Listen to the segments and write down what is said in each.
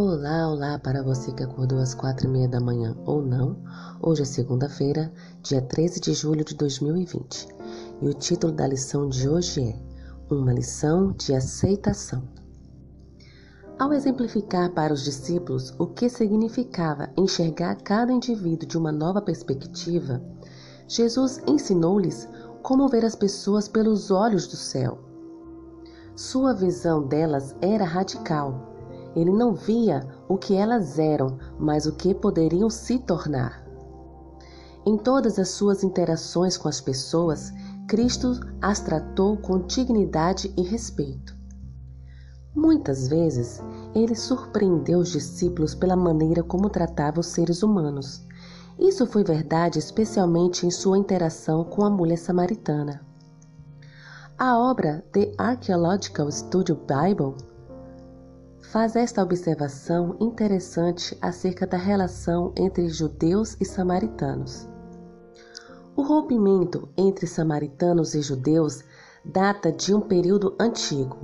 Olá, olá para você que acordou às quatro e meia da manhã ou não. Hoje é segunda-feira, dia 13 de julho de 2020 e o título da lição de hoje é Uma lição de aceitação. Ao exemplificar para os discípulos o que significava enxergar cada indivíduo de uma nova perspectiva, Jesus ensinou-lhes como ver as pessoas pelos olhos do céu sua visão delas era radical. Ele não via o que elas eram, mas o que poderiam se tornar. Em todas as suas interações com as pessoas, Cristo as tratou com dignidade e respeito. Muitas vezes, ele surpreendeu os discípulos pela maneira como tratava os seres humanos. Isso foi verdade especialmente em sua interação com a mulher samaritana. A obra The Archaeological Studio Bible faz esta observação interessante acerca da relação entre judeus e samaritanos. O rompimento entre samaritanos e judeus data de um período antigo.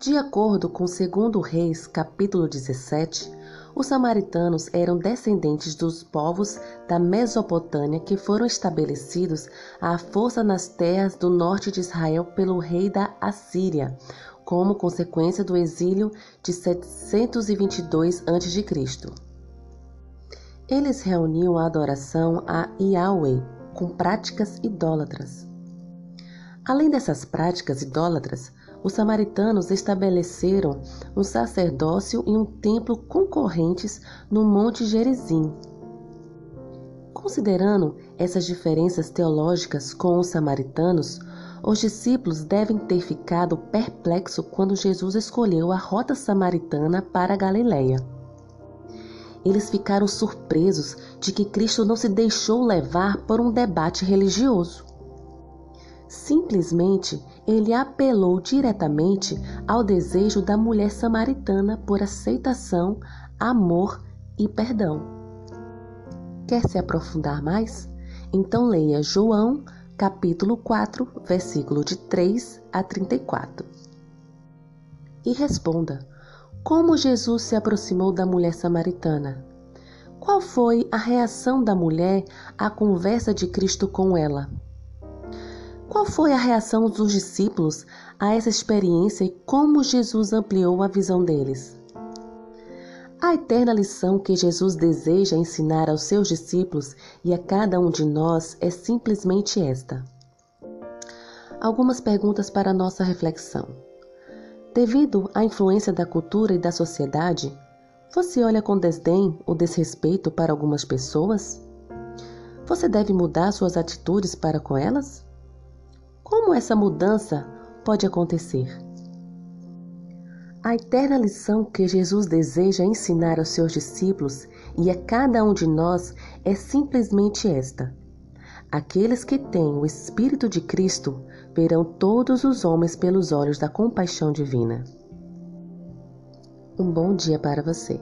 De acordo com 2 Reis, capítulo 17, os samaritanos eram descendentes dos povos da Mesopotâmia que foram estabelecidos à força nas terras do norte de Israel pelo rei da Assíria, como consequência do exílio de 722 a.C. Eles reuniam a adoração a Yahweh com práticas idólatras. Além dessas práticas idólatras, os samaritanos estabeleceram um sacerdócio e um templo concorrentes no Monte Gerizim. Considerando essas diferenças teológicas com os samaritanos, os discípulos devem ter ficado perplexos quando Jesus escolheu a rota samaritana para a Galileia. Eles ficaram surpresos de que Cristo não se deixou levar por um debate religioso. Simplesmente ele apelou diretamente ao desejo da mulher samaritana por aceitação, amor e perdão. Quer se aprofundar mais? Então leia João, capítulo 4, versículo de 3 a 34. E responda: Como Jesus se aproximou da mulher samaritana? Qual foi a reação da mulher à conversa de Cristo com ela? Qual foi a reação dos discípulos a essa experiência e como Jesus ampliou a visão deles? A eterna lição que Jesus deseja ensinar aos seus discípulos e a cada um de nós é simplesmente esta. Algumas perguntas para nossa reflexão. Devido à influência da cultura e da sociedade, você olha com desdém ou desrespeito para algumas pessoas? Você deve mudar suas atitudes para com elas? Como essa mudança pode acontecer? A eterna lição que Jesus deseja ensinar aos seus discípulos e a cada um de nós é simplesmente esta: Aqueles que têm o Espírito de Cristo verão todos os homens pelos olhos da compaixão divina. Um bom dia para você.